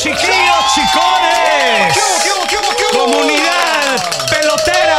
chiquillos, chicones. Comunidad pelotera.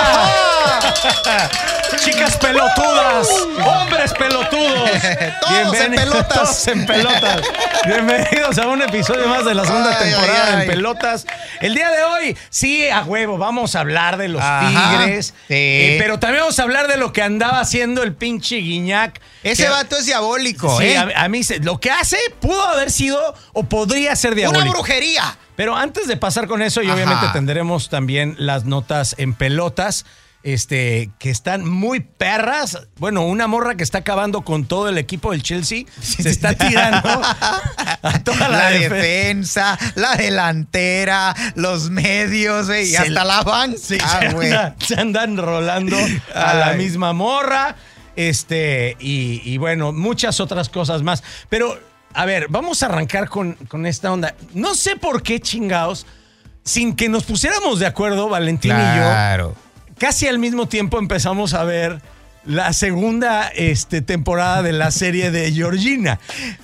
Chicas pelotudas, hombres pelotudos. Todos en pelotas. Todos en pelotas. Bienvenidos a un episodio más de la segunda Ay, temporada ay, ay. en pelotas. El día de hoy, sí, a huevo, vamos a hablar de los Ajá, tigres. sí. eh, pero también vamos a hablar de lo que andaba haciendo el pinche Guiñac. Ese que- vato es diabólico, Sí, ¿eh? a, a mí se- lo que hace pudo haber sido o podría ser diabólico. Una brujería. Pero antes de pasar con eso, y Ajá. obviamente tendremos también las notas en pelotas, este, que están muy perras. Bueno, una morra que está acabando con todo el equipo del Chelsea, se está tirando a toda la, La defe- defensa, la delantera, los medios, y Se- hasta la banca, Sí, se, güey. anda- se andan rolando a la misma morra. Este, y, y bueno, muchas otras cosas más. Pero, a ver, vamos a arrancar con, con esta onda. No sé por qué chingados, sin que nos pusiéramos de acuerdo, Valentín y yo, Claro. Casi al mismo tiempo empezamos a ver la segunda este, temporada de la serie de Georgina.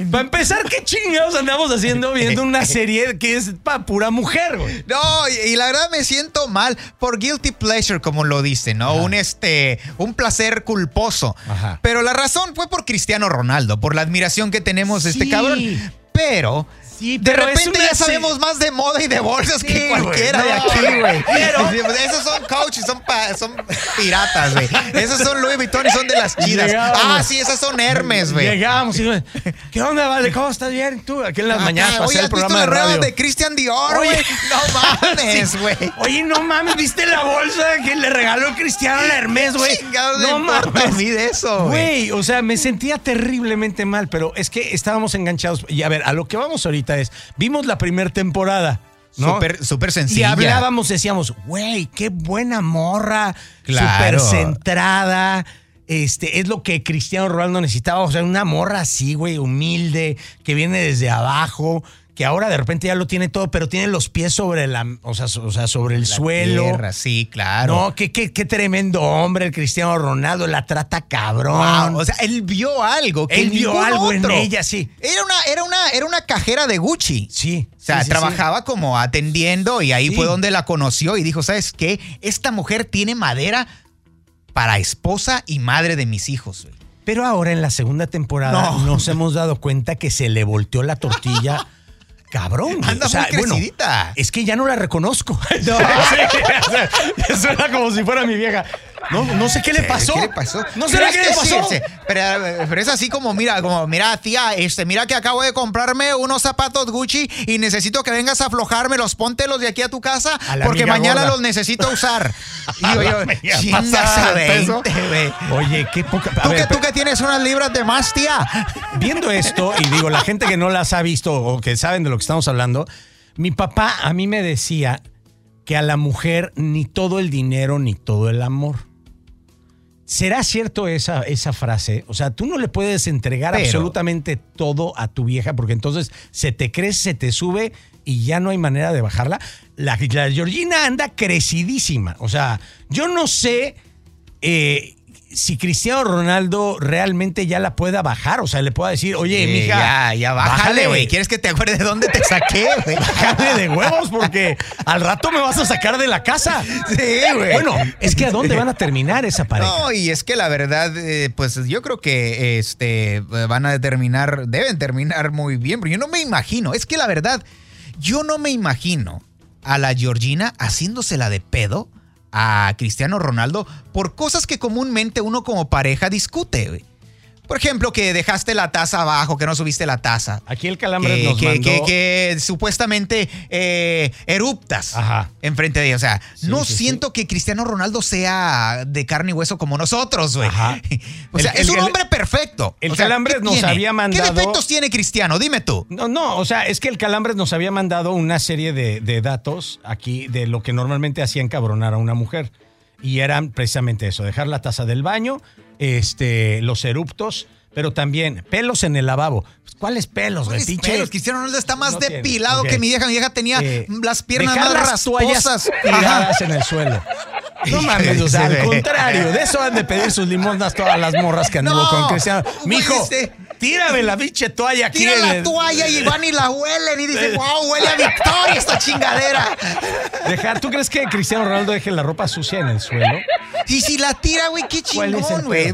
Para empezar, ¿qué chingados andamos haciendo viendo una serie que es para pura mujer, güey? No, y, y la verdad me siento mal por guilty pleasure, como lo dicen, ¿no? Un este, un placer culposo. Ajá. Pero la razón fue por Cristiano Ronaldo, por la admiración que tenemos de este cabrón. Pero. Sí, de repente una ya sabemos más de moda y de bolsas Sí, que cualquiera de no, aquí, güey. pero- Esos son coaches, son, pa- son piratas, güey. Esos son Louis Vuitton y son de las chidas. Llegamos. Ah, sí, esas son Hermes, güey. Llegamos y ¿qué onda, Vale? ¿Cómo estás bien? Tú, aquí en las mañanas Acá, pasé oye, el ¿has visto programa de radio. de Christian Dior, güey? No mames, güey. Oye, no mames, ¿viste la bolsa que le regaló Cristiano a Hermes, güey? No a mames. mí de eso, güey. Güey, o sea, me sentía terriblemente mal, pero es que estábamos enganchados. Y a ver, a lo que vamos ahorita es, vimos la primera temporada, ¿no? Súper, súper y sencilla. hablábamos, decíamos, güey, qué buena morra, Claro. súper centrada. Este, es lo que Cristiano Ronaldo necesitaba, o sea, una morra así, güey, humilde, que viene desde abajo, que ahora de repente ya lo tiene todo, pero tiene los pies sobre la, o sea, o sea, sobre el La suelo. tierra, sí, claro. No, qué, qué, qué tremendo hombre el Cristiano Ronaldo, la trata cabrón. Wow, o sea, él vio algo que Él vio algo en otro. ella, sí. Era una, era una, era una cajera de Gucci. sí. O sea, sí, sí, trabajaba como atendiendo y ahí fue donde la conoció y dijo, ¿sabes qué? Esta mujer tiene madera para esposa y madre de mis hijos. güey". sí. Pero ahora en la segunda temporada No. nos hemos dado cuenta que se le volteó la tortilla. Cabrón. Anda O sea, muy bueno, crecidita. es que ya no la reconozco. No. suena como si fuera mi vieja. No, no sé qué le pasó. ¿Qué le pasó? No sé ¿Crees qué le pasó. sí? Pero, pero es así como, mira, como, mira, tía, este, mira que acabo de comprarme unos zapatos Gucci y necesito que vengas a aflojármelos, póntelos de aquí a tu casa A porque mañana gorda. los necesito usar. Y yo, chingas pasada a de peso. 20, güey. Oye, qué poca. Tú, ver, que, tú que tienes unas libras de más, tía. viendo esto, y digo, la gente que no las ha visto o que saben de lo que estamos hablando, mi papá a mí me decía que a la mujer ni todo el dinero ni todo el amor. ¿Será cierto esa, esa frase? O sea, tú no le puedes entregar Pero- absolutamente todo a tu vieja porque entonces se te crece, se te sube y ya no hay manera de bajarla. La, la Georgina anda crecidísima. O sea, yo no sé eh, si Cristiano Ronaldo realmente ya la pueda bajar. O sea, le pueda decir, oye, Sí, mija. ya, ya, bájale, güey. ¿Quieres que te acuerde de dónde te saqué, güey? Bájale de huevos porque al rato me vas a sacar de la casa. Sí, güey. Bueno, es que ¿a dónde van a terminar esa pareja? No, y es que la verdad, eh, pues yo creo que este van a terminar, deben terminar muy bien, pero yo no me imagino, es que la verdad, yo no me imagino a la Georgina haciéndosela de pedo a Cristiano Ronaldo por cosas que comúnmente uno como pareja discute. Por ejemplo, que dejaste la taza abajo, que no subiste la taza. Aquí el calambre Que, nos que- mandó... que- que supuestamente eh, eruptas Ajá. enfrente de ella. O sea, Sí, no sí, siento que Cristiano Ronaldo sea de carne y hueso como nosotros, güey. Ajá. O sea, El- es el- un hombre perfecto. el O sea, Calambres ¿qué nos tiene? había mandado- ¿Qué defectos tiene Cristiano? Dime tú. No, no, o sea, es que el Calambres nos había mandado una serie de, de datos aquí de lo que normalmente hacía encabronar a una mujer. Y eran precisamente eso, dejar la taza del baño, este, los eruptos, pero también pelos en el lavabo. Pues, ¿Cuáles pelos, güey? ¿Cuáles Pinche- pelos? Cristiano Ronaldo está más No tiene, depilado que mi vieja. Mi vieja tenía Eh, las piernas más las rasposas. tiradas en el suelo. No mames, o sea, se al contrario, de eso han de pedir sus limosnas todas las morras que anduvo No, con Cristiano. Mijo, este- Tírame la pinche toalla aquí. Tira la toalla y van y la huelen y dicen, wow, huele a victoria esta chingadera. Dejar, ¿Tú crees que Cristiano Ronaldo deje la ropa sucia en el suelo? Y si la tira, güey, qué ¿Cuál es el chingón, güey.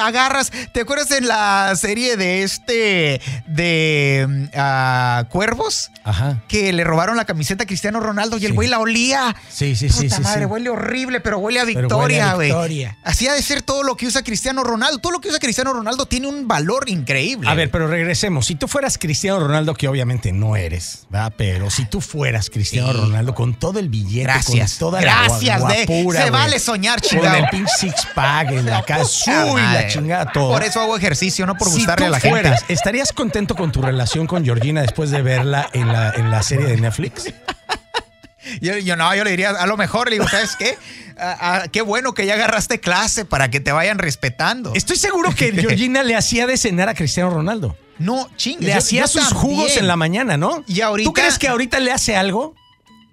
Agarras, ¿te acuerdas en la serie de este, de ah, Cuervos? Ajá. Que le robaron la camiseta a Cristiano Ronaldo y el güey la olía. Sí, sí, sí, Puta sí, madre, sí. huele horrible, pero huele a victoria, huele a güey. Así ha de ser todo lo que usa Cristiano Ronaldo. Todo lo que usa Cristiano Ronaldo tiene un valor increíble. A ver, pero regresemos. Si tú fueras Cristiano Ronaldo, que obviamente no eres, ¿verdad? Pero si tú fueras Cristiano Sí. Ronaldo con todo el billete, Gracias. con toda Gracias, la de- guapura, se vale soñar, Con chingado. el pinche six pack, en la casa, uy, la chingada, todo. Por eso hago ejercicio, no por si gustarle tú a la fueras, gente. ¿estarías contento con tu relación con Georgina después de verla en la, en la serie de Netflix? Yo, yo no, yo le diría, a lo mejor le digo, ¿sabes qué? Qué bueno que ya agarraste clase para que te vayan respetando. Estoy seguro que Georgina le hacía de cenar a Cristiano Ronaldo. No, chingue. Le yo- hacía yo sus también. jugos en la mañana, ¿no? Y ahorita- ¿Tú crees que ahorita le hace algo?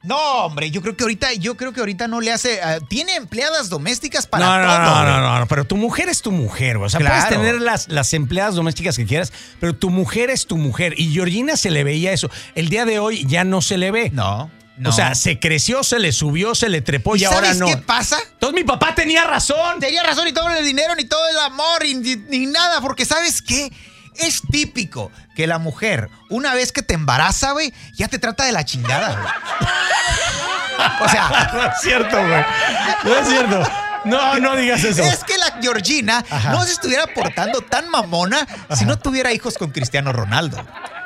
No, hombre, yo creo que ahorita, yo creo que ahorita no le hace. ah, tiene empleadas domésticas para no, no, todo. no, no, no, no, pero tu mujer es tu mujer. O sea, Claro. puedes tener las, las empleadas domésticas que quieras, pero tu mujer es tu mujer. Y Georgina se le veía eso. El día de hoy ya no se le ve. No, no. O sea, se creció, se le subió, se le trepó y, ¿Y ahora sabes no. qué pasa? Entonces mi papá tenía razón. Tenía razón y todo el dinero, ni todo el amor, y ni, ni nada, porque ¿sabes qué? Es típico que la mujer, una vez que te embaraza, güey, ya te trata de la chingada, güey. O sea, No es cierto, güey. No es cierto. No, no digas eso. es que la Georgina Ajá. no se estuviera portando tan mamona si no tuviera hijos con Cristiano Ronaldo.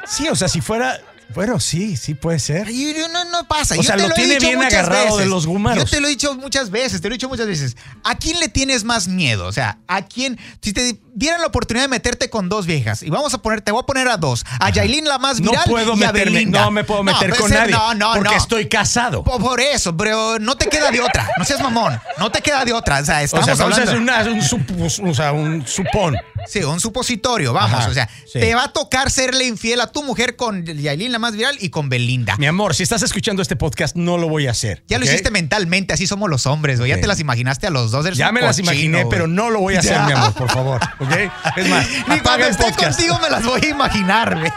Sí, o sea, si fuera. Bueno, sí, sí puede ser. Y no, no pasa. O Yo sea, te lo tiene bien agarrado de los gumaros. Yo te lo he dicho muchas veces, te lo he dicho muchas veces. ¿A quién le tienes más miedo? O sea, ¿a quién? Si te dieran la oportunidad de meterte con dos viejas, y vamos a poner, te voy a poner a dos. A Yailin la más No viral puedo y a Belinda. no me puedo meter con ser- nadie. No, no, porque no. estoy casado. Po- Por eso, pero no te queda de otra. No seas mamón. No te queda de otra. O sea, O estamos sea, hablando... una- un, o sea, un supón. Sí, un supositorio, vamos. Ajá, o sea, sí. te va a tocar serle infiel a tu mujer con Yailin la más viral y con Belinda. Mi amor, si estás escuchando este podcast, no lo voy a hacer. Ya lo hiciste mentalmente, así somos los hombres, güey. Ya te las imaginaste a los dos. eres Ya me las imaginé, pero no lo voy a hacer, Ya. mi amor, por favor. ¿Ok? Es más, Ni cuando esté contigo me las voy a imaginar, güey.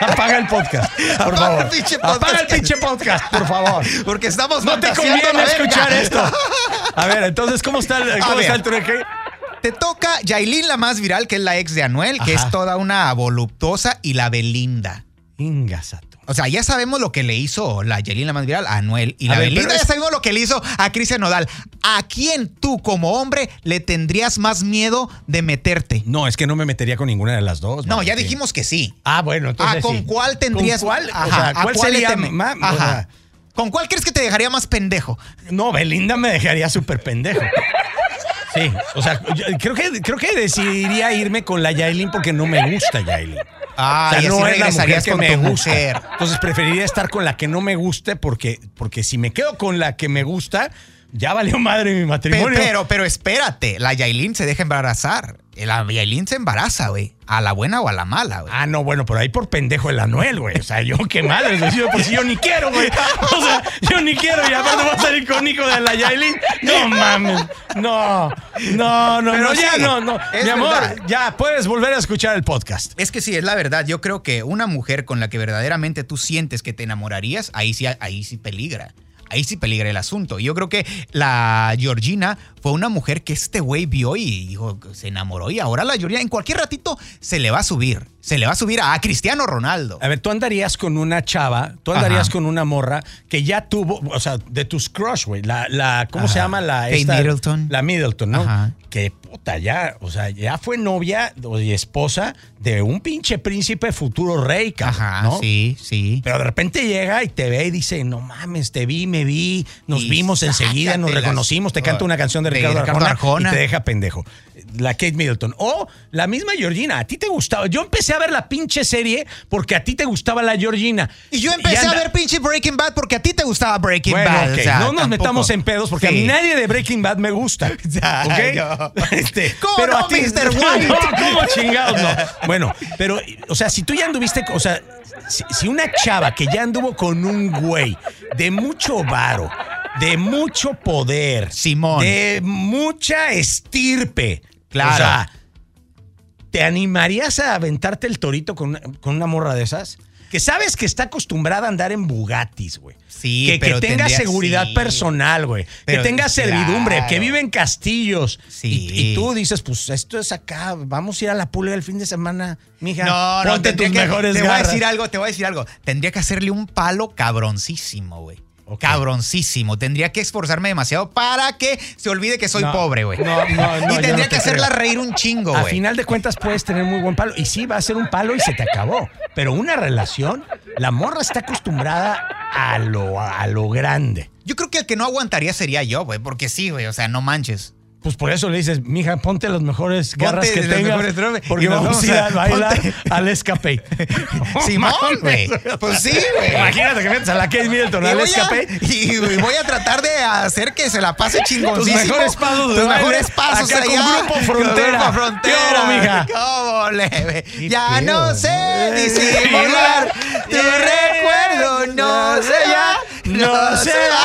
Apaga el podcast, por Apaga favor. el pinche podcast. Apaga el pinche podcast, por favor. Porque estamos No te conviene escuchar esto. A ver, entonces, ¿cómo está el, cómo está el trueque? Te toca Yailin, la más viral, que es la ex de Anuel, que Ajá. es toda una voluptuosa, y la Belinda. Ingasato. O sea, ya sabemos lo que le hizo la Yailin, la más viral, a Anuel. Y A la ver, Belinda ya es- sabemos lo que le hizo a Cristian Nodal. ¿A quién tú, como hombre, le tendrías más miedo de meterte? No, es que no me metería con ninguna de las dos. No, ya dijimos que sí. Ah, bueno, entonces Ah, ¿con sí. cuál tendrías? ¿Con cuál? Ajá, o sea, ¿a ¿cuál cuál sería o Ajá. sea, ¿Con cuál crees que te dejaría más pendejo? No, Belinda me dejaría súper pendejo. Sí, o sea, yo creo que, creo que decidiría irme con la Yailin porque no me gusta Yailin. Ah, o sea, no es la mujer que me gusta. mujer. Entonces preferiría estar con la que no me guste porque, porque si me quedo con la que me gusta, ya valió madre mi matrimonio. Pero, pero, espérate, la Yailin se deja embarazar. La Yailin se embaraza, güey. A la buena o a la mala, güey. Ah, no, bueno, pero ahí por pendejo el Anuel, güey. O sea, yo qué madre, por si yo ni quiero, güey. O sea, yo ni quiero y aparte voy a salir con hijo de la Yailin. No mames. No, no, no, Pero no, ya no, no. Mi amor, verdad. ya puedes volver a escuchar el podcast. Es que sí, es la verdad. Yo creo que una mujer con la que verdaderamente tú sientes que te enamorarías, ahí sí, ahí sí peligra. Ahí sí peligra el asunto. Yo creo que la Georgina fue una mujer que este güey vio y dijo, se enamoró. Y ahora la Georgina en cualquier ratito se le va a subir. Se le va a subir a, a Cristiano Ronaldo. A ver, tú andarías con una chava, tú andarías Ajá. con una morra que ya tuvo, o sea, de tus crush, güey. La, la, ¿cómo se llama? La Kate Middleton. La Middleton, ¿no? Ajá. Que puta, ya, o sea, ya fue novia y esposa de un pinche príncipe futuro rey, cabrón, Ajá, ¿no? sí, sí. Pero de repente llega y te ve y dice, no mames, te vi, me vi, nos Y vimos enseguida, nos sácatelas. reconocimos, te canta una canción de De Ricardo, Ricardo Arjona, Arjona. y te deja pendejo. La Kate Middleton. O la misma Georgina, a ti te gustaba. Yo empecé a ver la pinche serie porque a ti te gustaba la Georgina. Y yo empecé a anda- ver pinche Breaking Bad porque a ti te gustaba Breaking Bueno, Bad. ok, o sea, no nos tampoco. metamos en pedos porque a mí nadie de Breaking Bad me gusta. Ya, ¿ok? yo. Este, ¿Cómo pero no, a ti, Mr. White? No, ¿cómo chingados no? Bueno, pero, o sea, si tú ya anduviste, o sea, si, si una chava que ya anduvo con un güey de mucho varo, de mucho poder, Simón. de mucha estirpe, Claro. o sea, ¿te animarías a aventarte el torito con una, con una morra de esas? Que sabes que está acostumbrada a andar en Bugattis, güey. Sí, que, pero que tenga tendría- seguridad sí. personal, güey. Que tenga servidumbre, claro. que vive en castillos. Sí. Y, y tú dices, pues esto es acá, vamos a ir a la pulga el fin de semana, mija. No, no, ponte tus que- mejores Te voy a decir algo, te voy a decir algo. Tendría que hacerle un palo cabroncísimo, güey. Ok. Cabroncísimo. Tendría que esforzarme demasiado para que se olvide que soy No, pobre, güey. no, no, no, y tendría no que hacerla creo. reír un chingo, A güey. final de cuentas puedes tener muy buen palo. Y sí, va a ser un palo y se te acabó. Pero una relación, la morra está acostumbrada a lo, a lo grande. Yo creo que el que no aguantaría sería yo, güey. Porque sí, güey. O sea, no manches. Pues por eso le dices, mija, ponte las mejores garras Ponte que las tengas. porque nos vamos a ir vamos a bailar ponte- al escape. Simón, güey. Pues sí, güey. Imagínate que metes a la Kate Middleton al escape. y voy a tratar de hacer que se la pase chingoncísimo. Tus mejores pasos Tus mejores pasos acá con allá. Grupo Frontera. Con Grupo Frontera. ¿Qué hubo, mija? ¿Cómo le ve? Qué Ya pedo. no sé disimular. Tu recuerdo no se va. No se va.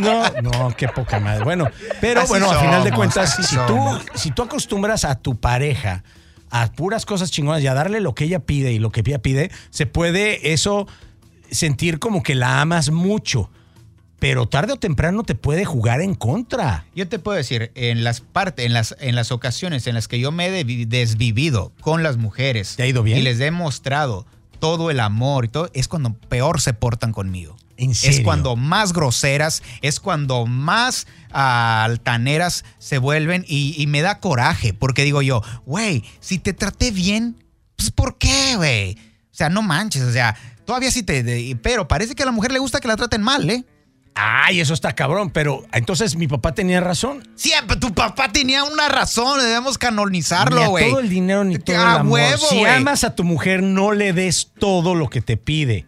No, no, qué poca madre. Bueno, pero Así bueno, a final de cuentas, si tú, si tú acostumbras a tu pareja a puras cosas chingonas y a darle lo que ella pide y lo que ella pide, se puede eso sentir como que la amas mucho. Pero tarde o temprano te puede jugar en contra. Yo te puedo decir, en las partes, en las, en las ocasiones en las que yo me he desvivido con las mujeres ¿Te ha ido bien? y les he mostrado todo el amor y todo, es cuando peor se portan conmigo. ¿En Es cuando más groseras, es cuando más ah, altaneras se vuelven y, y me da coraje, porque digo yo, güey, si te traté bien, pues ¿por qué, güey? O sea, no manches, o sea, todavía sí te... de- pero parece que a la mujer le gusta que la traten mal, ¿eh? Ay, eso está cabrón. Pero entonces mi papá tenía razón. Siempre, tu papá tenía una razón, debemos Ni canonizarlo, a güey. todo el dinero ni todo A el amor. huevo, si amas a tu mujer, no le des todo lo que te pide.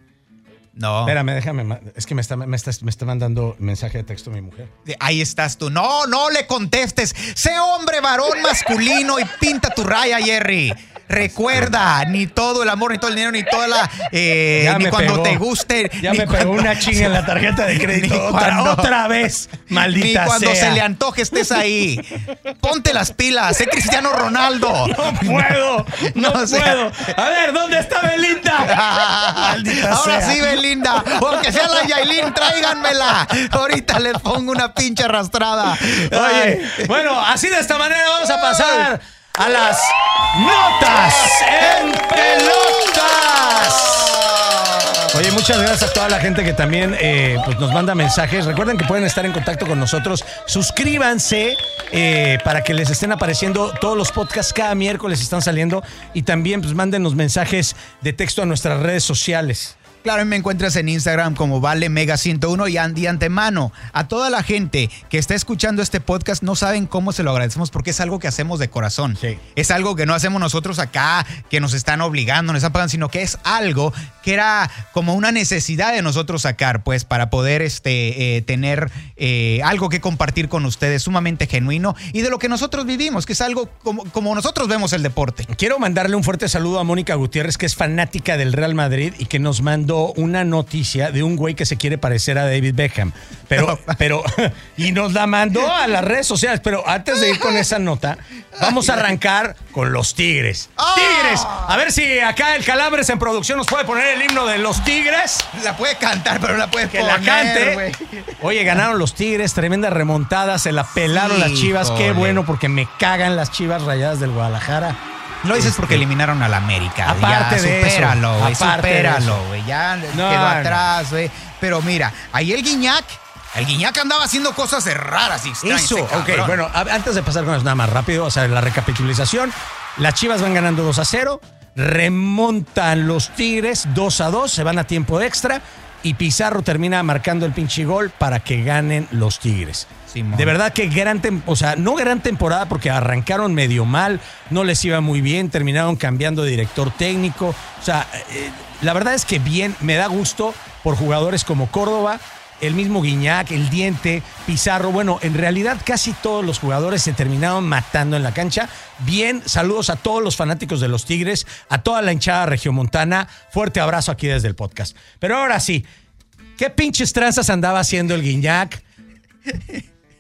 No. Espérame, déjame. Es que me está, me, está, me está mandando mensaje de texto mi mujer. Ahí estás tú. No, no le contestes. Sé hombre, varón, masculino y pinta tu raya, Jerry. Recuerda, ni todo el amor, ni todo el dinero, ni toda la. eh, ni cuando pegó. te guste. Ya ni me pegó cuando- una chinga en la tarjeta de crédito. Ni Otra, cuando- otra vez, Ni maldita cuando sea. se le antoje estés ahí. Ponte las pilas. Sé Cristiano Ronaldo. No puedo, no, No, o sea- puedo. A ver, ¿dónde está Belinda? Maldita Ahora sea. sí, Belinda. O aunque sea la Yailin, tráiganmela. Ahorita les pongo una pinche arrastrada. Oye, bueno, así de esta manera vamos a pasar a las notas en pelotas. Oye, muchas gracias a toda la gente que también eh, pues nos manda mensajes. Recuerden que pueden estar en contacto con nosotros. Suscríbanse eh, para que les estén apareciendo todos los podcasts cada miércoles están saliendo y también pues mándenos mensajes de texto a nuestras redes sociales. Claro, me encuentras en Instagram como Vale Mega 101 y an- de antemano a toda la gente que está escuchando este podcast no saben cómo se lo agradecemos porque es algo que hacemos de corazón. Sí. Es algo que no hacemos nosotros acá, que nos están obligando, nos están pagando, sino que es algo que era como una necesidad de nosotros sacar, pues, para poder este, eh, tener eh, algo que compartir con ustedes sumamente genuino y de lo que nosotros vivimos, que es algo como, como nosotros vemos el deporte. Quiero mandarle un fuerte saludo a Mónica Gutiérrez, que es fanática del Real Madrid y que nos mandó una noticia de un güey que se quiere parecer a David Beckham. Pero, pero, y nos la mandó a las redes sociales. Pero antes de ir con esa nota, vamos a arrancar con los Tigres. ¡Ah! ¡Tigres! A ver si acá el Calabres en producción nos puede poner el himno de los Tigres. La puede cantar, pero no la puede Que la poner, cante. güey. Oye, ganaron los Tigres, tremenda remontada, se la pelaron las Chivas. Qué bueno, porque me cagan las Chivas rayadas del Guadalajara. Lo dices porque eliminaron al América. Aparte ya, de eso, güey, aparte de supéralo, güey. Ya No, quedó atrás, güey. Pero mira, ahí el Guiñac, el Guiñac andaba haciendo cosas raras y extrañas. Eso, ok, bueno, antes de pasar con eso nada más rápido, o sea, la recapitulación. Las Chivas van ganando 2 a 0, remontan los Tigres 2 a 2, se van a tiempo extra y Pizarro termina marcando el pinche gol para que ganen los Tigres. De verdad que gran, o sea, no gran temporada porque arrancaron medio mal, no les iba muy bien, terminaron cambiando de director técnico. O sea, eh, la verdad es que bien, me da gusto por jugadores como Córdoba, el mismo Guiñac, el Diente, Pizarro. Bueno, en realidad casi todos los jugadores se terminaron matando en la cancha. Bien, saludos a todos los fanáticos de los Tigres, a toda la hinchada regiomontana. Fuerte abrazo aquí desde el podcast. Pero ahora sí, ¿qué pinches tranzas andaba haciendo el Guiñac?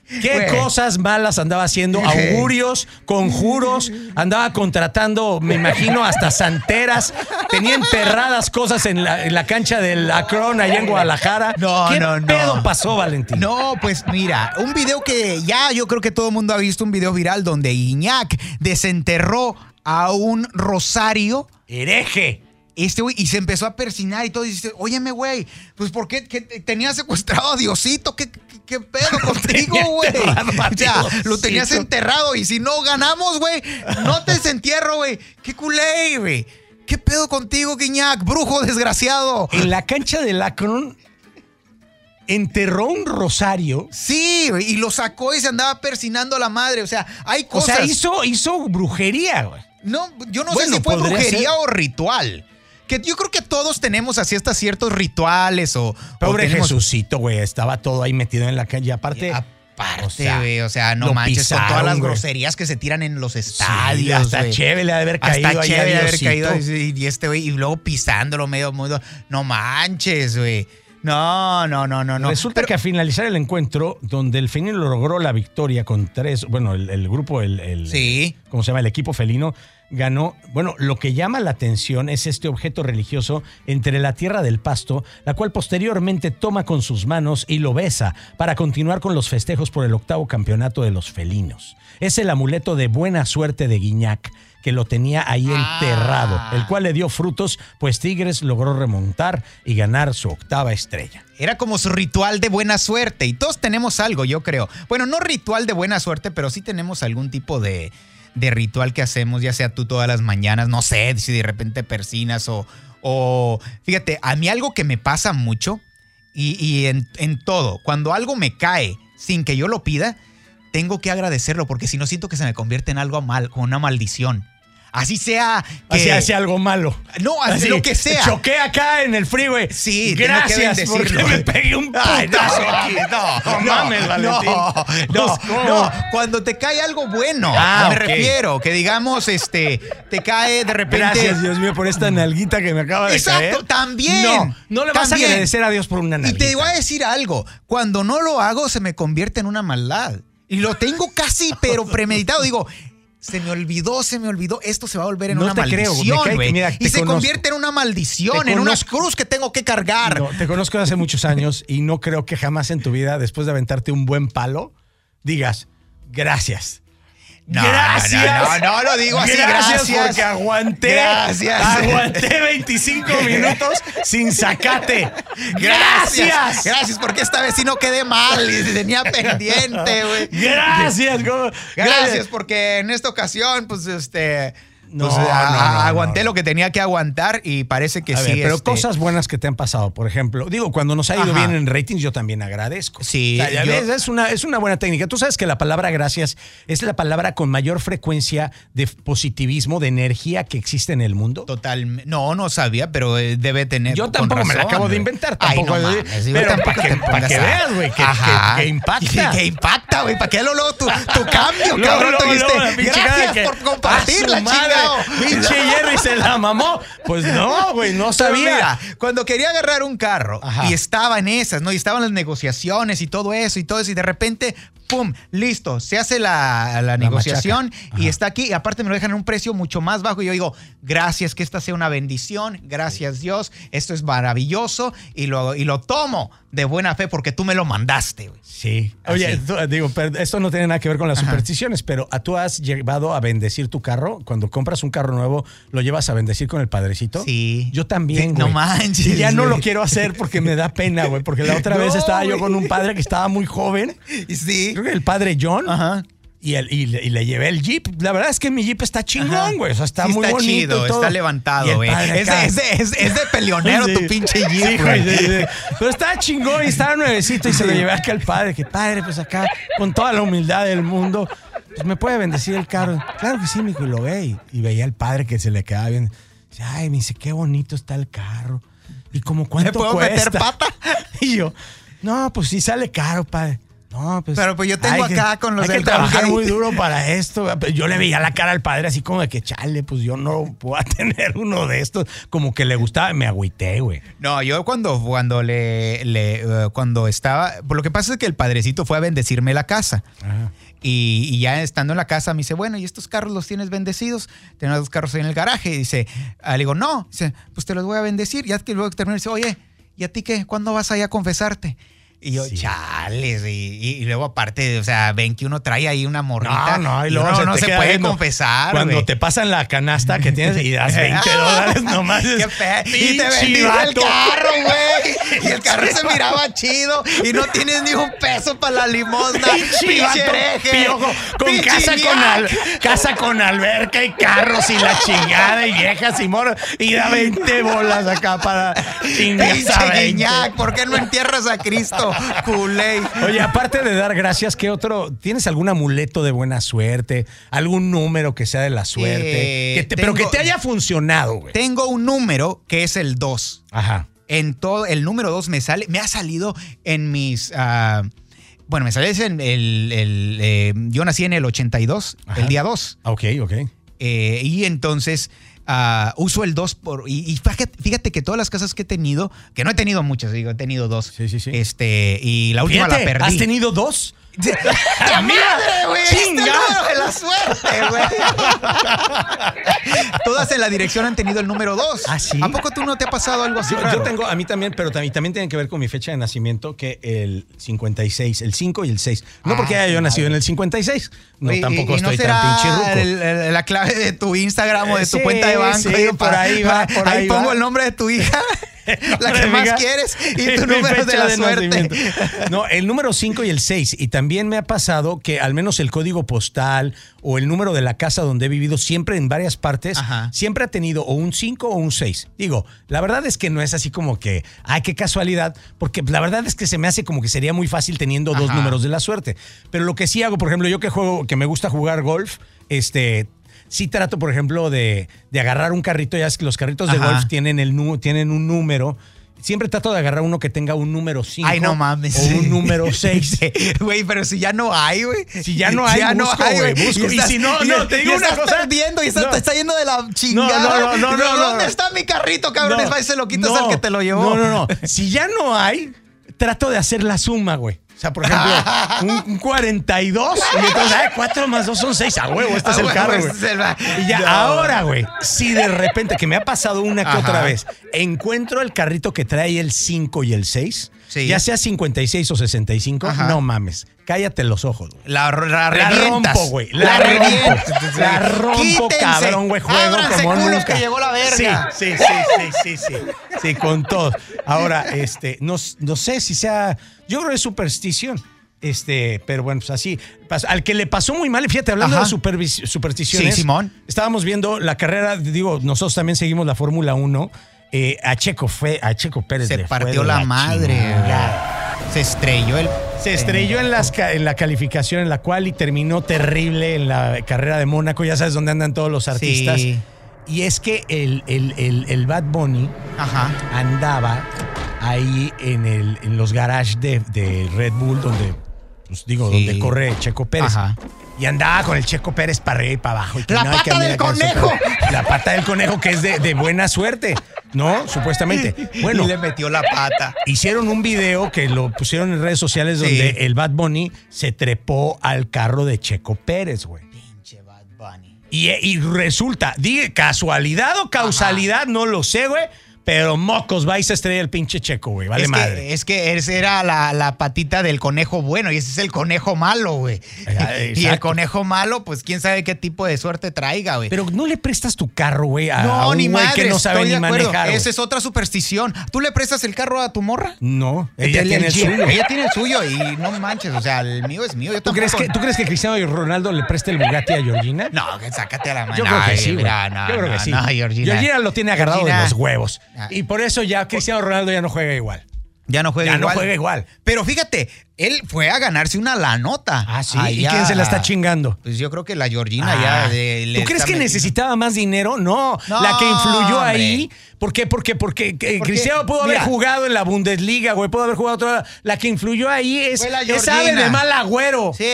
¿Qué cosas malas andaba haciendo? Augurios, conjuros, andaba contratando, me imagino, hasta santeras. Tenía enterradas cosas en la, en la cancha del Acron allá en Guadalajara. No, ¿Qué no, no. pedo pasó, Valentín? No, pues mira, un video que ya yo creo que todo el mundo ha visto, un video viral donde Iñak desenterró a un rosario. Hereje. Este güey, y se empezó a persinar y todo. Y dice, óyeme, güey, pues ¿por qué, qué te- tenías secuestrado a Diosito? ¿Qué, qué, pedo contigo, güey? O sea, lo tenías enterrado y si no ganamos, güey, no te desentierro, güey. Qué culé, güey. ¿Qué pedo contigo, Iñak? Brujo desgraciado. En la cancha del Acron enterró un rosario. Sí, güey, y lo sacó y se andaba persinando a la madre. O sea, hay O cosas. sea, hizo, hizo brujería, güey. No, yo no Bueno, sé si fue brujería ser. o ritual. Que yo creo que todos tenemos así hasta ciertos rituales o. Pobre o tenemos- Jesucito, güey. Estaba todo ahí metido en la calle. Aparte. Aparte, o sea, güey, o sea, no manches con todas pisaron, las groserías que se tiran en los Sí, estadios. hasta güey. chévere le ha de haber caído Hasta chévere haber caído y, y este güey, y luego pisándolo medio mundo. No manches, güey. No, no, no, no, no. Resulta Pero- que a finalizar el encuentro, donde el felino logró la victoria con tres, bueno, el, el grupo, el, el- Sí. ¿cómo se llama? El equipo felino ganó. Bueno, lo que llama la atención es este objeto religioso entre la tierra del pasto, la cual posteriormente toma con sus manos y lo besa para continuar con los festejos por el octavo campeonato de los felinos. Es el amuleto de buena suerte de Guiñac que lo tenía ahí Ah. enterrado, el cual le dio frutos, pues Tigres logró remontar y ganar su octava estrella. Era como su ritual de buena suerte. Y todos tenemos algo, yo creo. Bueno, no ritual de buena suerte, pero sí tenemos algún tipo de, de ritual que hacemos, ya sea tú todas las mañanas, no sé, si de repente persinas o. o fíjate, a mí algo que me pasa mucho, y, y en, en todo, cuando algo me cae sin que yo lo pida, tengo que agradecerlo, porque si no siento que se me convierte en algo mal, como una maldición. Así sea que. Así hace algo malo. No, así lo que sea. Choqué acá en el freeway. Sí, gracias porque me pegué un Ay, no, putazo aquí. no, No mames, Valentín. No, no, Pues, no. Cuando te cae algo bueno, Ah, me refiero, que digamos, este, te cae de repente. Gracias, Dios mío, por esta nalguita que me acaba de Exacto, caer. también. No, no le vas también. a agradecer a Dios por una Y nalguita. te voy a decir algo, cuando no lo hago se me convierte en una maldad. Y lo tengo casi, pero premeditado. Digo, se me olvidó, se me olvidó, esto se va a volver en No una te creo, me maldición, cae Y se conozco. convierte en una maldición, Te en una conozco. cruz que tengo que cargar. No, te conozco hace muchos años y no creo que jamás en tu vida, después de aventarte un buen palo, digas gracias. No, gracias. no, no, no lo digo así, gracias. porque aguanté. Gracias. Aguanté 25 minutos sin sacate. Gracias. Gracias. Gracias, porque esta vez sí no quedé mal y tenía pendiente, güey. Gracias. Gracias, porque en esta ocasión, pues, este. No, a- no, no, aguanté lo que tenía que aguantar y parece que A sí. ver, pero este, cosas buenas que te han pasado, por ejemplo. Digo, cuando nos ha ido Ajá. bien en ratings, yo también agradezco. Sí, O sea, ya yo- ves, es, una, es una buena técnica. Tú sabes que la palabra gracias es la palabra con mayor frecuencia de positivismo, de energía que existe en el mundo. Total. No, no sabía, pero eh, debe tener. Yo tampoco me la acabo de inventar, Ay, tampoco. de- mames, pero tampoco para que, para veas, güey, que, impacta. Que, impacta, güey. ¿Para qué lo luego tu, tu cambio, cabrón? la pinche cara Gracias por compartirla, ¡A su madre! chingado. Pinche Jerry se la mamó. Pues no, güey, no sabía. mira, cuando quería agarrar un carro Ajá. y estaba en esas, ¿no? Y estaban las negociaciones y todo eso y todo eso, y de repente, ¡pum! Listo, se hace la, la negociación y está aquí. Y aparte me lo dejan en un precio mucho más bajo. Y yo digo, gracias, que esta sea una bendición. Gracias, Dios. Esto es maravilloso. Y lo, y lo tomo de buena fe porque tú me lo mandaste. Sí. Oye, tú- digo, pero esto no tiene nada que ver con las Ajá. supersticiones, pero ¿a tú has llevado a bendecir tu carro? Cuando compras un carro nuevo, ¿lo llevas a bendecir con el padrecito? Sí. Yo también, No güey. manches, Y ya no lo quiero hacer porque me da pena, güey. Porque la otra vez No, estaba yo con un padre que estaba muy joven. Y sí. Creo que el padre John. Ajá. Y, el- y le, y le llevé el Jeep. La verdad es que mi Jeep está chingón, güey. O sea, está Sí muy bonito. chido, y todo. está levantado, güey. Es, es, es- es de peleonero Sí. tu pinche Jeep, güey, sí. Pero estaba chingón y estaba nuevecito y se lo llevé acá al padre. Que padre, pues acá, con toda la humildad del mundo, pues me puede bendecir el carro. Claro que sí, mijo, y lo ve. Y, veía al padre que se le quedaba bien. Dice, ay, me dice, qué bonito está el carro. Y como cuánto puedo cuesta. meter pata? Y yo, no, pues sí sale caro, padre. No, pues, Pero, pues, yo tengo hay que- acá con los Hay que del trabajar Tauhid. muy duro para esto. Yo le veía la cara al padre así como de que, chale, pues yo no puedo tener uno de estos. Como que le gustaba, me agüité, güey. No, yo cuando, cuando le, le, eh, cuando estaba, por lo que pasa es que el padrecito fue a bendecirme la casa. Ajá. Y, y ya estando en la casa me dice, bueno, ¿y estos carros los tienes bendecidos? Tengo dos carros ahí en el garaje. Y dice, ah, le digo, no. Dice, pues te los voy a bendecir. Ya que luego termina, dice, oye, ¿y a ti qué? ¿Cuándo vas allá a confesarte? Y yo, Sí. chales, y, y- y luego aparte, o sea, ven que uno trae ahí una morrita. No, no, y y luego uno se no se puede viendo. confesar. Cuando te pasan la canasta que tienes y das 20 dólares nomás. es- Qué Y te vendiste el carro, güey. Y el carro se miraba chido. Y no tienes ni un peso para la limosna. Piojo, con casa con, al- casa con alberca y carros y la chingada y viejas y moros y da 20 bolas acá para Pinche a 20. guiñac, ¿por qué no entierras a Cristo? Culé. Oye, aparte de dar gracias, ¿qué otro? ¿Tienes algún amuleto de buena suerte? ¿Algún número que sea de la suerte? Eh, Que te- pero que te haya funcionado, güey. Tengo un número que es el 2. Ajá. En todo, el número 2 me sale, me ha salido en mis. ah, bueno, me sale en el. el, eh, yo nací en el 82, Ajá. el día 2. Ok, ok. Eh, y entonces ah, uso el 2 por. Y, y fíjate, fíjate que todas las casas que he tenido, que no he tenido muchas, digo, he tenido dos. Sí, sí, sí. Este, y la última Fíjate, la perdí. ¿Has tenido dos? ¡La madre, güey! ¡Este ¡Chinga! de la suerte, güey! Todas en la dirección han tenido el número 2. ¿Ah, sí? ¿A poco tú no te ha pasado algo así? Yo, raro? yo tengo, a mí también, pero también, también tiene que ver con mi fecha de nacimiento, que el 56, el 5 y el 6. No Ah, porque haya yo nacido en el 56. No, Oye, tampoco y- y no estoy será tan pinche ruco. el- el- la clave de tu Instagram o de tu Sí, cuenta de banco. sí, por ahí va, por ahí ahí pongo va. el nombre de tu hija, la que más quieres, y tu número de la suerte. No, el número 5 y el 6. Y también me ha pasado que al menos el código postal o el número de la casa donde he vivido siempre en varias partes, Ajá. siempre ha tenido o un 5 o un 6. Digo, la verdad es que no es así como que, ay, qué casualidad, porque la verdad es que se me hace como que sería muy fácil teniendo dos números de la suerte. Pero lo que sí hago, por ejemplo, yo que juego, que me gusta jugar golf, este... Sí trato, por ejemplo, de, de agarrar un carrito, ya es que los carritos de Ajá. golf tienen, el, nu- tienen un número. Siempre trato de agarrar uno que tenga un número 5 Ay, no mames. o un número 6. Güey, pero si ya no hay, güey. Si ya no hay, busco, güey, busco. Y si no, no, te digo y una estás cosa. perdiendo y estás- No. te está yendo de la chingada. No, no, no, no, Pero, no, ¿Dónde no. está mi carrito, cabrones? No, Va y se lo quitas no, al que te lo llevó. No, no, no. Si ya no hay, trato de hacer la suma, güey. O sea, por ejemplo, un, un 42 y entonces, ay, 4 más 2 son 6. A huevo, este es el carro, pues, güey. Y ya, ahora, güey, si de repente, que me ha pasado una que Ajá. otra vez, encuentro el carrito que trae el 5 y el 6, Sí. ya sea 56 o 65, Ajá. no mames, cállate los ojos, güey. La, la, La revientas. rompo, güey. La, rompo. La rompo, Quítense. cabrón, güey. Juego Ábranse como culos nunca. que llegó la verga. Sí, sí, sí, sí, sí, sí. Sí, con todo. Ahora, este, no, no sé si sea. Yo creo que es superstición. Este, pero bueno, pues así. Al que le pasó muy mal, fíjate, hablando Ajá. de supervis- supersticiones. Sí, Simón. Estábamos viendo la carrera, digo, nosotros también seguimos la Fórmula 1. Eh, a Checo fue, a Checo Pérez Se partió la madre. chingada. Se estrelló el. Se estrelló en, las, ca- en la calificación en la cual y terminó terrible en la carrera de Mónaco. Ya sabes dónde andan todos los artistas. Sí. Y es que el, el- el- el Bad Bunny Ajá. andaba ahí en, el, en los garages de, de Red Bull, donde, pues digo, Sí. donde corre Checo Pérez. Ajá. Y andaba con el Checo Pérez para arriba y para abajo. y que ¡La no, pata del eso- conejo! La pata del conejo, que es de, de buena suerte, ¿no? Supuestamente. Bueno, Y le metió la pata. Hicieron un video que lo pusieron en redes sociales Sí. donde el Bad Bunny se trepó al carro de Checo Pérez, güey. Pinche Bad Bunny. Y, y resulta, diga, casualidad o causalidad, no lo sé, güey. Pero mocos, va y se estrella el pinche Checo, güey. Vale es, madre. que, es que esa era la, la patita del conejo bueno y ese es el conejo malo, güey. Y el conejo malo, pues quién sabe qué tipo de suerte traiga, güey. Pero no le prestas tu carro, güey, a, a no, un ni güey madre, que no sabe ni manejar. Esa es otra superstición. ¿Tú le prestas el carro a tu morra? No, ella El- tiene el suyo. Ella tiene el suyo y no manches, o sea, el mío es mío. Yo ¿Tú crees, que, tampoco- ¿Tú crees que Cristiano Ronaldo le preste el Bugatti a Georgina? No, que sácate a la mano. Yo creo que sí, güey. mira, no, Yo creo que sí. Georgina. lo tiene agarrado de los huevos. Ah. Y por eso ya Cristiano Ronaldo ya no juega igual. Ya no juega Ya no igual. juega igual. Pero fíjate, él fue a ganarse una la nota. Ah, sí. ¿Y quién se la está chingando? Pues yo creo que la Georgina Ah, ya. de- le ¿Tú crees que metiendo- necesitaba más dinero? No, No, la que influyó hombre. ahí, ¿Por qué? Porque, porque eh, Porque, Cristiano pudo mira. haber jugado en la Bundesliga, güey, pudo haber jugado otra. La que influyó ahí es, Fue la es ave de mal agüero. Sí,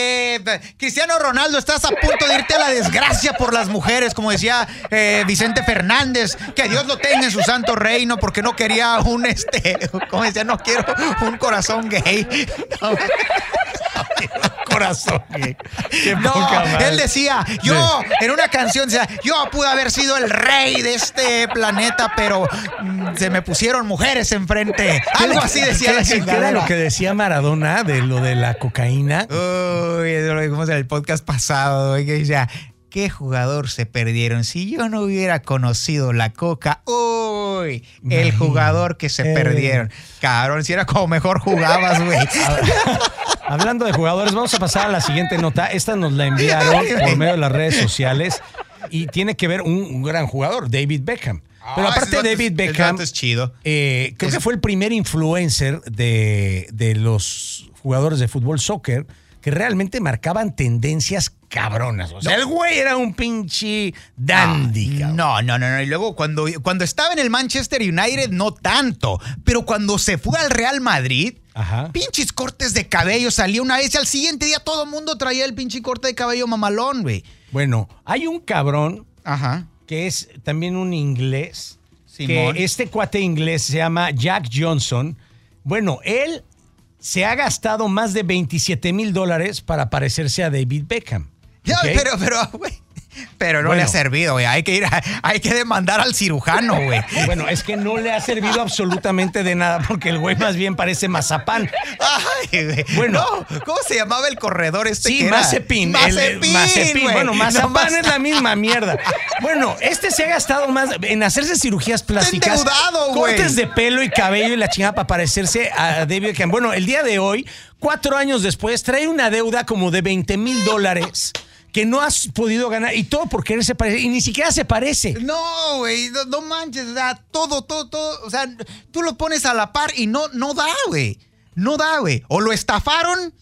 Cristiano Ronaldo, estás a punto de irte a la desgracia por las mujeres, como decía eh, Vicente Fernández, que Dios lo tenga en su santo reino, porque no quería un, este, como decía, no quiero un corazón gay. Corazón. Qué No, poca él decía, yo, en una canción decía, yo pude haber sido el rey de este planeta, pero mm, se me pusieron mujeres enfrente. Algo así decía la ¿Qué- qué era lo que decía Maradona de lo de la cocaína? Uy, dijimos en el podcast pasado, que decía, ¿qué jugador se perdieron? Si yo no hubiera conocido la coca, uy, el jugador que se Eh. perdieron. Cabrón, si era como mejor jugabas, güey. Hablando de jugadores, vamos a pasar a la siguiente nota. Esta nos la enviaron por medio de las redes sociales y tiene que ver un, un gran jugador, David Beckham. Pero Ah, aparte David es- Beckham, es chido. eh, creo que fue el primer influencer de, de los jugadores de fútbol soccer que realmente marcaban tendencias cabronas. O sea, el güey era un pinche dandy. cabrón. No, no, no, no. Y luego cuando, cuando estaba en el Manchester United, no tanto. Pero cuando se fue al Real Madrid, Ajá. pinches cortes de cabello salía una vez y al siguiente día todo el mundo traía el pinche corte de cabello mamalón, güey. Bueno, hay un cabrón Ajá. que es también un inglés. Simón. Que este cuate inglés se llama Jack Johnson. Bueno, él se ha gastado más de 27 mil dólares para parecerse a David Beckham. Ya, pero, pero, güey. Pero no Bueno. le ha servido, güey. Hay que ir, a- hay que demandar al cirujano, güey. Bueno, es que no le ha servido absolutamente de nada porque el güey más bien parece mazapán. Ay, güey. Bueno. No, ¿cómo se llamaba el corredor este Sí, que era? Mazepin. el Mazepin. Bueno, Mazapán es la misma mierda. Bueno, este se ha gastado más en hacerse cirugías plásticas. endeudado, güey. Cortes de pelo y cabello y la chingada para parecerse a David Beckham. Bueno, el día de hoy, cuatro años después, trae una deuda como de 20 mil dólares que no has podido ganar y todo por quererse parecer y ni siquiera se parece. No, güey, no, no manches, o sea, todo, todo, todo, o sea, tú lo pones a la par y no, no da, güey. No da, güey. O lo estafaron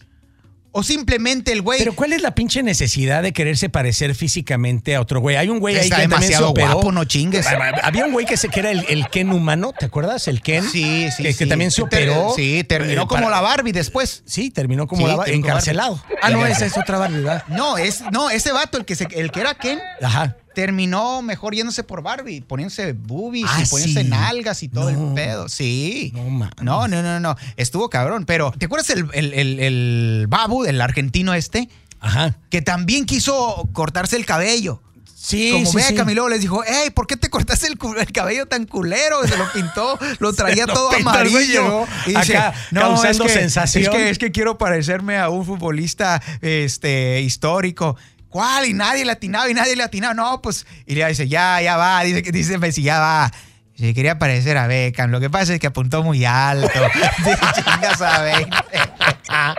o simplemente el güey Pero ¿cuál es la pinche necesidad de quererse parecer físicamente a otro güey? Hay un güey ahí que también se demasiado operó. guapo, no chingues. Había un güey que, se, que era el, el Ken humano, ¿te acuerdas? El Ken. Sí, sí, Que, que sí. también se operó. Sí, terminó eh, como para- la Barbie después. Sí, terminó como Sí, la encarcelado. Barbie. Ah, no, esa es otra Barbie, ¿verdad? No, es, no, ese vato, el que, se, el que era Ken, Ajá. Terminó mejor yéndose por Barbie, poniéndose boobies Ah, y poniéndose sí. nalgas y todo No. el pedo. Sí. No. No, no, no, no. Estuvo cabrón. Pero, ¿te acuerdas el, el, el, el Babu, el argentino este? Ajá. Que también quiso cortarse el cabello. Sí, Como sí, vea sí. Camilo les dijo, hey, ¿por qué te cortaste el, cabello tan culero? Se lo pintó, lo traía lo todo amarillo. llegó acá causando es que, sensación". Es que, es que quiero parecerme a un futbolista este, histórico. ¿Cuál? Y nadie le atinaba y nadie le atinaba. No, pues. Y le dice, ya, ya va. Dice, dice Messi, ya va. Se quería parecer a Beckham. Lo que pasa es que apuntó muy alto. Chingas a.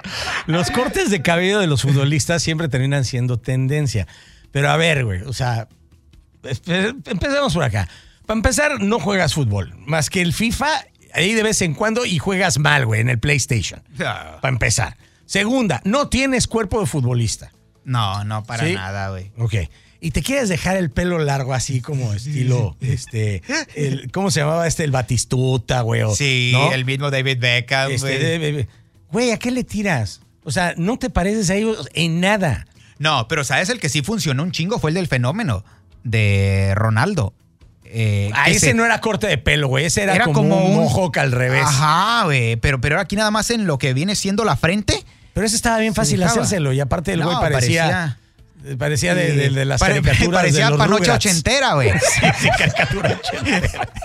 Los cortes de cabello de los futbolistas siempre terminan siendo tendencia. Pero a ver, güey, o sea, empecemos por acá. Para empezar, no juegas fútbol, más que el FIFA ahí de vez en cuando y juegas mal, güey, en el PlayStation. Para empezar. Segunda, no tienes cuerpo de futbolista. No, no, para ¿Sí? nada, güey. Ok. Y te quieres dejar el pelo largo así como estilo, este, el- ¿cómo se llamaba este? El Batistuta, güey. o- Sí, ¿no? el mismo David Beckham. Este, güey. Güey, ¿a qué le tiras? O sea, no te pareces a ellos en nada. No, pero ¿sabes el que sí funcionó un chingo? Fue el del fenómeno de Ronaldo. Eh, Ah, ese se- no era corte de pelo, güey. Ese era, Era como, como un un- al revés. Ajá, güey. Pero, pero aquí nada más en lo que viene siendo la frente. Pero ese estaba bien fácil hacérselo. Y aparte el güey parecía. Parecía, de, de- de las Pare- caricaturas Parecía de panocha Rugrats. ochentera, güey. Sí, sí, caricatura ochentera.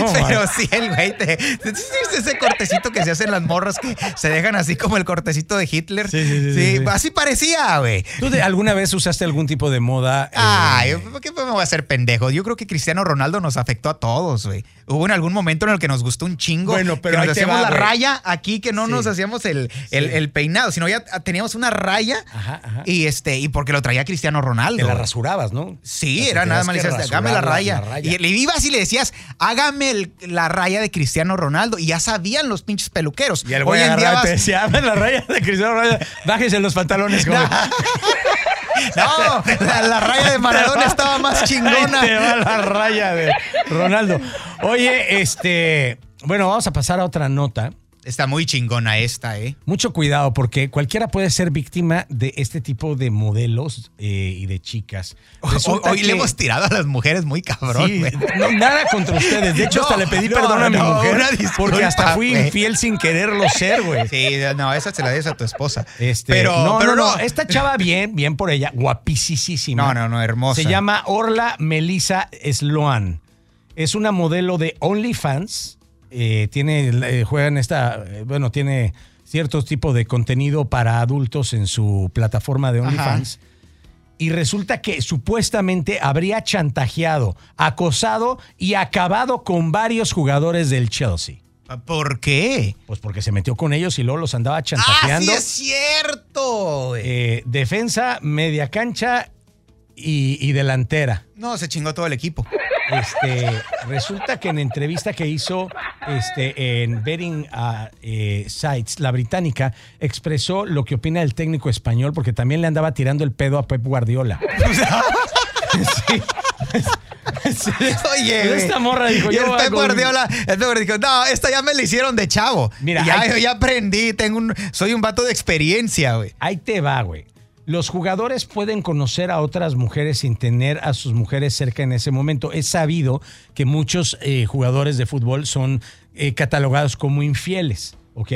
Oh, Pero man. sí, el güey, te, ¿sí viste ese cortecito que se hacen las morras que se dejan así como el cortecito de Hitler? Sí, sí, sí, sí, sí. así parecía, güey. ¿Tú de- alguna vez usaste algún tipo de moda? eh, Ay, ¿por qué me voy a hacer pendejo? Yo creo que Cristiano Ronaldo nos afectó a todos, güey. Hubo en algún momento en el que nos gustó un chingo. Bueno, pero que nos hacíamos va, la raya aquí, que no nos hacíamos el, el- el peinado, sino ya teníamos una raya. Ajá, ajá. Y este, y porque lo traía Cristiano Ronaldo. Te la güey. rasurabas, ¿no? Sí, era nada más decías, hágame la raya. la raya. Y le ibas y le decías, hágame el- la raya de Cristiano Ronaldo. Y ya sabían los pinches peluqueros. Y el güey Hoy en día agarraba y te vas- decía, "Hazme la raya de Cristiano Ronaldo, bájese los pantalones, joven". No, la, la raya de Maradona estaba más chingona. Ahí te va la raya de Ronaldo. Oye, este. Bueno, vamos a pasar a otra nota. Está muy chingona esta, ¿eh? Mucho cuidado porque cualquiera puede ser víctima de este tipo de modelos eh, y de chicas. Resulta Hoy le hemos tirado a las mujeres muy cabrón, Sí, no, nada contra ustedes. De hecho, No, hasta le pedí no, perdón a mi mujer disculpa, porque hasta fui infiel sin quererlo ser, güey. Sí, no, esa se la des a tu esposa. Este, pero, no, pero no, no, esta chava bien, bien por ella, guapísima. No, no, no, hermosa. Se llama Orla Melissa Sloan. Es una modelo de OnlyFans. Eh, tiene, eh, juega en esta, eh, bueno, tiene ciertos tipos de contenido para adultos en su plataforma de OnlyFans. Y resulta que supuestamente habría chantajeado, acosado y acabado con varios jugadores del Chelsea. ¿Por qué? Pues porque se metió con ellos y luego los andaba ¡Ah, sí chantajeando. es cierto! Eh, defensa, media cancha y, y delantera. no, se chingó todo el equipo. Este, resulta que en entrevista que hizo este, en Betting uh, eh, Sites, la británica expresó lo que opina el técnico español porque también le andaba tirando el pedo a Pep Guardiola. Sí. Sí. Oye, esta morra dijo, y yo el Pep Guardiola, el Pep Guardiola dijo, no, esta ya me la hicieron de chavo. Mira, ya, hay- yo ya aprendí, tengo un, soy un vato de experiencia, güey. Ahí te va, güey. Los jugadores pueden conocer a otras mujeres sin tener a sus mujeres cerca en ese momento. Es sabido que muchos eh, jugadores de fútbol son eh, catalogados como infieles, ¿ok?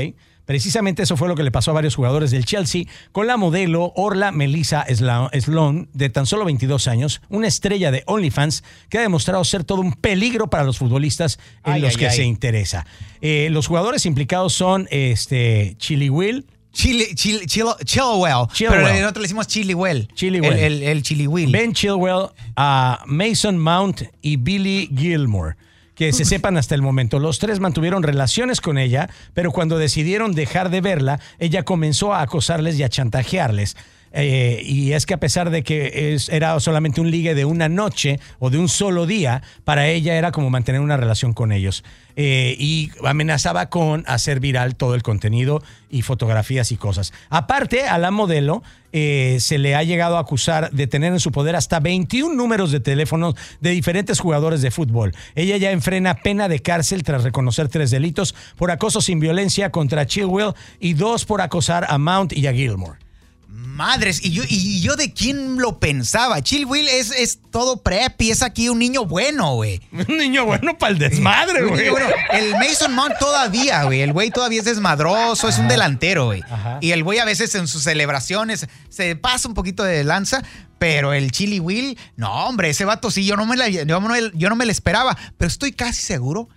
Precisamente eso fue lo que le pasó a varios jugadores del Chelsea con la modelo Orla Melissa Sloan, de tan solo 22 años, una estrella de OnlyFans que ha demostrado ser todo un peligro para los futbolistas en Ay, los ay, que ay. se interesa. Eh, los jugadores implicados son este, Chili Will, Chile, Chile, Chilo- Chilwell. Chilwell. Pero nosotros le decimos Chiliwell. Chilwell. El, el, el Chili. Ben Chilwell, a Mason Mount y Billy Gilmore. Que se sepan hasta el momento, los tres mantuvieron relaciones con ella, pero cuando decidieron dejar de verla, ella comenzó a acosarles y a chantajearles. Eh, y es que a pesar de que era solamente un ligue de una noche o de un solo día, para ella era como mantener una relación con ellos. Eh, y amenazaba con hacer viral todo el contenido y fotografías y cosas. Aparte, a la modelo eh, se le ha llegado a acusar de tener en su poder hasta 21 números de teléfonos de diferentes jugadores de fútbol. Ella ya enfrena pena de cárcel tras reconocer tres delitos por acoso sin violencia contra Chilwell y dos por acosar a Mount y a Gilmore. Madres, y yo, y yo de quién lo pensaba. Chilwell es, es todo prep y es aquí un niño bueno, güey. Un niño bueno para el desmadre, güey. bueno. El Mason Mount todavía, güey. El güey todavía es desmadroso, es un delantero, güey. Y el güey a veces en sus celebraciones se pasa un poquito de lanza, pero el Chili Will, no, hombre, ese vato sí, yo no me la, yo no me- yo no me la esperaba. Pero estoy casi seguro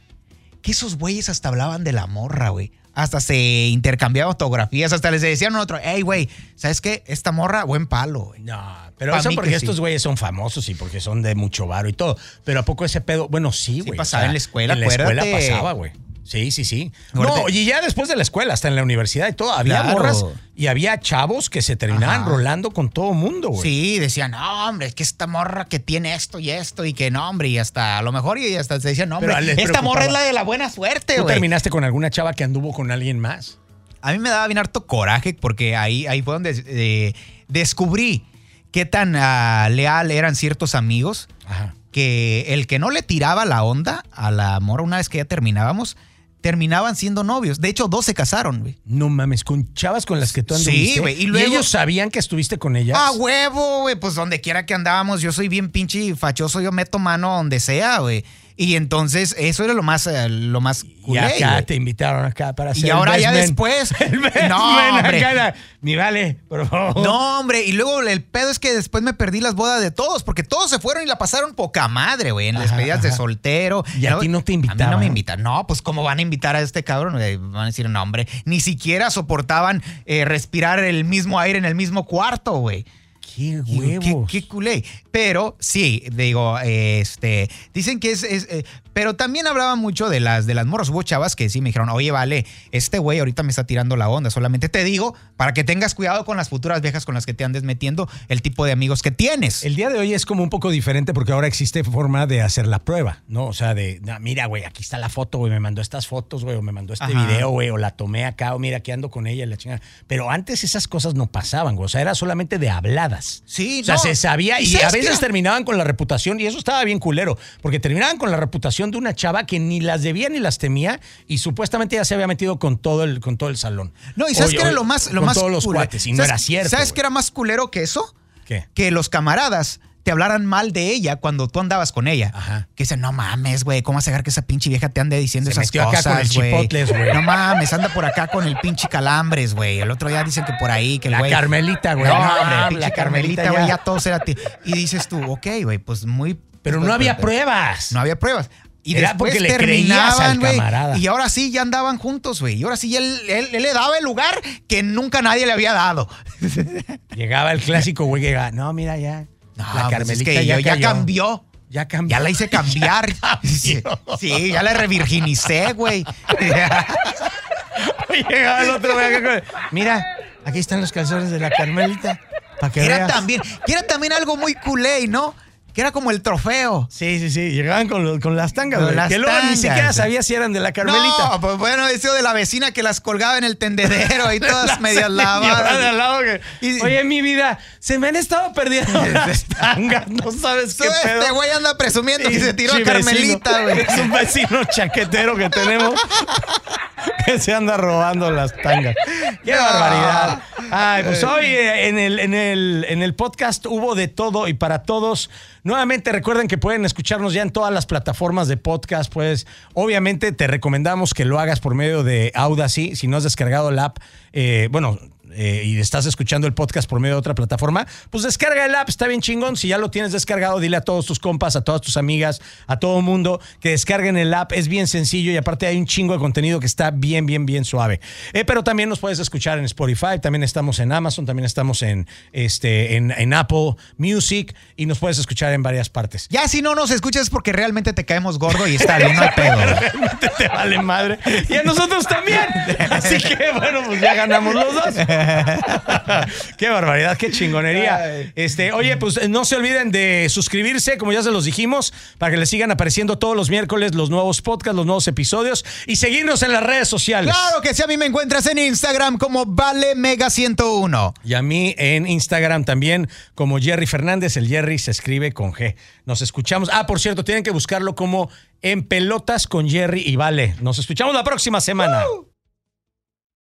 que esos güeyes hasta hablaban de la morra, güey. Hasta se intercambiaban fotografías, hasta les decían a otro, hey, güey, ¿sabes qué? Esta morra, buen palo, güey. No, pero Pa' eso porque estos güeyes son famosos y porque son de mucho varo y todo. Pero ¿a poco ese pedo? Bueno, sí, güey. pasaba en la escuela, En la escuela pasaba, güey. Sí, sí, sí. No, y ya después de la escuela, hasta en la universidad y todo, había Claro. morras y había chavos que se terminaban Ajá. rolando con todo mundo, güey. Sí, decían, no, hombre, es que esta morra que tiene esto y esto y que no, hombre, y hasta a lo mejor y hasta se decían, no, hombre, esta morra es la de la buena suerte, ¿Tú güey. terminaste con alguna chava que anduvo con alguien más? A mí me daba bien harto coraje porque ahí, ahí fue donde eh, descubrí qué tan ah, leal eran ciertos amigos Ajá. que el que no le tiraba la onda a la morra una vez que ya terminábamos, terminaban siendo novios. De hecho, dos se casaron, güey. No mames, con chavas con las que tú Sí, anduviste. güey, y luego- ellos sabían que estuviste con ellas. Ah, huevo, güey. Pues donde quiera que andábamos, yo soy bien pinche y fachoso, yo meto mano donde sea, güey. Y entonces, eso era lo más, eh, lo más y culé, acá güey. te invitaron acá para hacer Y el ahora best ya man. después. El best no, hombre. acá era, Mi vale, por favor. No, hombre, y luego el pedo es que después me perdí las bodas de todos, porque todos se fueron y la pasaron poca madre, güey, en las Ajá, despedidas de ajá. soltero. Y a ti no te A mí no invitaban. me invitan. No, pues ¿cómo van a invitar a este cabrón? Van a decir, no, hombre, ni siquiera soportaban eh, respirar el mismo aire en el mismo cuarto, güey. Qué Digo, huevos. Qué, qué culé. Pero sí, digo, este, dicen que es, es, eh, pero también hablaban mucho de las, de las morras. Hubo chavas que sí me dijeron, oye, vale, este güey ahorita me está tirando la onda. Solamente te digo para que tengas cuidado con las futuras viejas con las que te andes metiendo, el tipo de amigos que tienes. El día de hoy es como un poco diferente porque ahora existe forma de hacer la prueba, ¿no? O sea, de, "No, mira, güey, aquí está la foto, güey, me mandó estas fotos, güey, o me mandó este Ajá. video, güey, o la tomé acá, o mira, aquí ando con ella, la chingada. Pero antes esas cosas no pasaban, güey, o sea, era solamente de habladas. Sí, O sea, no. se sabía ¿Y a veces qué? terminaban con la reputación, y eso estaba bien culero, porque terminaban con la reputación de una chava que ni las debía ni las temía y supuestamente ya se había metido con todo el, con todo el salón. No, y ¿sabes qué era lo más, lo con más todos los culero? cuates, y no ¿Sabes- era cierto. ¿Sabes qué era más culero que eso? ¿Qué? Que los camaradas te hablaran mal de ella cuando tú andabas con ella. Ajá. Que dicen, no mames, güey, ¿cómo vas a dejar que esa pinche vieja te ande diciendo Se esas metió acá cosas, con el güey? chipotles, güey. No mames, anda por acá con el pinche calambres, güey. El otro día dicen que por ahí, que el La güey... Carmelita, güey. No, No, la pinche Carmelita güey, ya. ya todos era ti. Y dices tú, ok, güey, pues muy... Pero no había pruebas. No había pruebas. Y Era después porque le creías al terminaban, güey. camarada. Y ahora sí ya andaban juntos, güey. Y ahora sí él, él- él le daba el lugar que nunca nadie le había dado. Llegaba el clásico, güey, que llegaba, no, mira ya. La pues Carmelita es que ya, ya cambió. Ya cambió. Ya la hice cambiar. sí, sí, ya la revirginicé, güey. Llegaba el otro, güey, Mira, aquí están los calzones de la Carmelita. Para que era veas. también, que era también algo muy culé, ¿no? Que era como el trofeo. Sí, sí, sí. Llegaban con, los- con las tangas, Con güey. las Que luego ni siquiera sabía si eran de la Carmelita. No, pues bueno, eso de la vecina que las colgaba en el tendedero y todas La medias señora de lavadas. al lado que, Y- Oye, mi vida, se me han estado perdiendo las tangas. No sabes qué Este pedo. güey anda presumiendo que Y- se tiró a Carmelita, güey. Es un vecino chaquetero que tenemos que se anda robando las tangas. ¡Qué No. barbaridad! Ay, pues hoy eh, en el, en, el, en el podcast hubo de todo y para todos. Nuevamente recuerden que pueden escucharnos ya en todas las plataformas de podcast. Pues obviamente te recomendamos que lo hagas por medio de Audacy. Si no has descargado la app, eh, bueno, eh, y estás escuchando el podcast por medio de otra plataforma, pues descarga el app, está bien chingón. Si ya lo tienes descargado, dile a todos tus compas, a todas tus amigas, a todo mundo que descarguen el app. Es bien sencillo y aparte hay un chingo de contenido que está bien, bien, bien suave. Eh, pero también nos puedes escuchar en Spotify, también estamos en Amazon, también estamos en, este, en, en Apple Music y nos puedes escuchar en varias partes. Ya si no nos escuchas es porque realmente te caemos gordo y está bien, no hay pedo. Realmente te vale madre. Y a nosotros también. Así que bueno, pues ya ganamos los dos. qué barbaridad, qué chingonería. Este, oye, pues no se olviden de suscribirse, como ya se los dijimos, para que les sigan apareciendo todos los miércoles los nuevos podcasts, los nuevos episodios y seguirnos en las redes sociales. Claro que sí, a mí me encuentras en Instagram como Vale Mega 101. Y a mí en Instagram también como Jerry Fernández. El Jerry se escribe con G. Nos escuchamos. Ah, por cierto, tienen que buscarlo como En Pelotas con Jerry y Vale. Nos escuchamos la próxima semana.